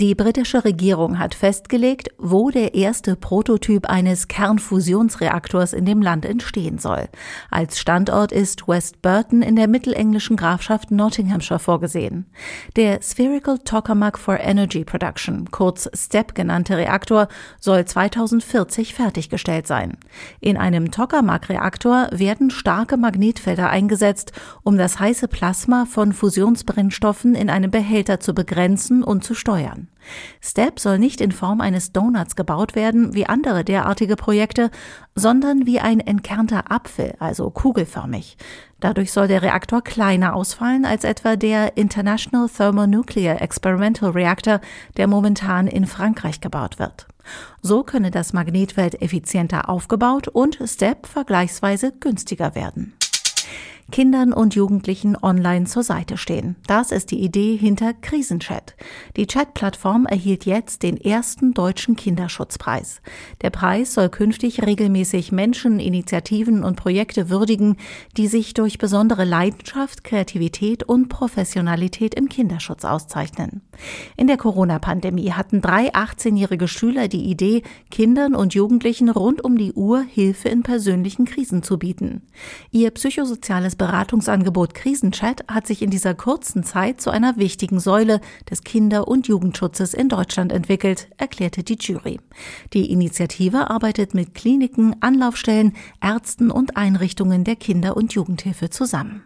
Die britische Regierung hat festgelegt, wo der erste Prototyp eines Kernfusionsreaktors in dem Land entstehen soll. Als Standort ist West Burton in der mittelenglischen Grafschaft Nottinghamshire vorgesehen. Der Spherical Tokamak for Energy Production, kurz STEP genannte Reaktor, soll 2040 fertiggestellt sein. In einem Tokamak-Reaktor werden starke Magnetfelder eingesetzt, um das heiße Plasma von Fusionsbrennstoffen in einem Behälter zu begrenzen und zu steuern. STEP soll nicht in Form eines Donuts gebaut werden, wie andere derartige Projekte, sondern wie ein entkernter Apfel, also kugelförmig. Dadurch soll der Reaktor kleiner ausfallen als etwa der International Thermonuclear Experimental Reactor, der momentan in Frankreich gebaut wird. So könne das Magnetfeld effizienter aufgebaut und STEP vergleichsweise günstiger werden. Kindern und Jugendlichen online zur Seite stehen. Das ist die Idee hinter Krisenchat. Die Chat-Plattform erhielt jetzt den ersten deutschen Kinderschutzpreis. Der Preis soll künftig regelmäßig Menschen, Initiativen und Projekte würdigen, die sich durch besondere Leidenschaft, Kreativität und Professionalität im Kinderschutz auszeichnen. In der Corona-Pandemie hatten drei 18-jährige Schüler die Idee, Kindern und Jugendlichen rund um die Uhr Hilfe in persönlichen Krisen zu bieten. Ihr psychosoziales Beratungsangebot Krisenchat hat sich in dieser kurzen Zeit zu einer wichtigen Säule des Kinder- und Jugendschutzes in Deutschland entwickelt, erklärte die Jury. Die Initiative arbeitet mit Kliniken, Anlaufstellen, Ärzten und Einrichtungen der Kinder- und Jugendhilfe zusammen.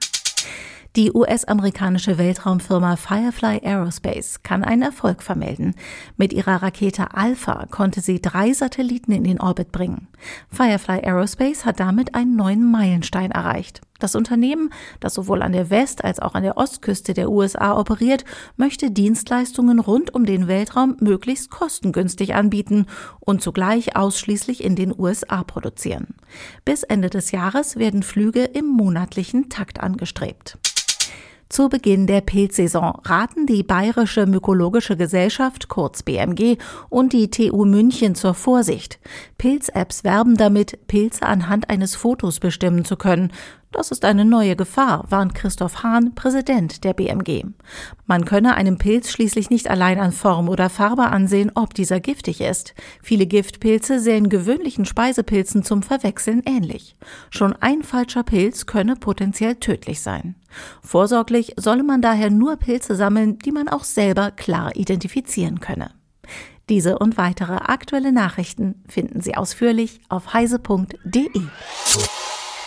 Die US-amerikanische Weltraumfirma Firefly Aerospace kann einen Erfolg vermelden. Mit ihrer Rakete Alpha konnte sie drei Satelliten in den Orbit bringen. Firefly Aerospace hat damit einen neuen Meilenstein erreicht. Das Unternehmen, das sowohl an der West- als auch an der Ostküste der USA operiert, möchte Dienstleistungen rund um den Weltraum möglichst kostengünstig anbieten und zugleich ausschließlich in den USA produzieren. Bis Ende des Jahres werden Flüge im monatlichen Takt angestrebt. Zu Beginn der Pilzsaison raten die Bayerische Mykologische Gesellschaft, kurz BMG, und die TU München zur Vorsicht. Pilz-Apps werben damit, Pilze anhand eines Fotos bestimmen zu können. Das ist eine neue Gefahr, warnt Christoph Hahn, Präsident der BMG. Man könne einem Pilz schließlich nicht allein an Form oder Farbe ansehen, ob dieser giftig ist. Viele Giftpilze sehen gewöhnlichen Speisepilzen zum Verwechseln ähnlich. Schon ein falscher Pilz könne potenziell tödlich sein. Vorsorglich solle man daher nur Pilze sammeln, die man auch selber klar identifizieren könne. Diese und weitere aktuelle Nachrichten finden Sie ausführlich auf heise.de.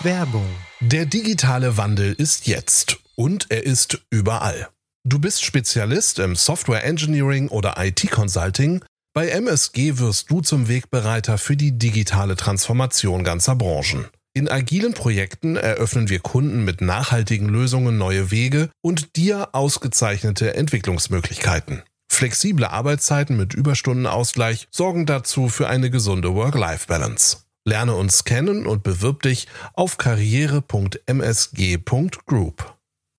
Werbung. Der digitale Wandel ist jetzt und er ist überall. Du bist Spezialist im Software Engineering oder IT Consulting. Bei MSG wirst du zum Wegbereiter für die digitale Transformation ganzer Branchen. In agilen Projekten eröffnen wir Kunden mit nachhaltigen Lösungen neue Wege und dir ausgezeichnete Entwicklungsmöglichkeiten. Flexible Arbeitszeiten mit Überstundenausgleich sorgen dazu für eine gesunde Work-Life-Balance. Lerne uns kennen und bewirb dich auf karriere.msg.group.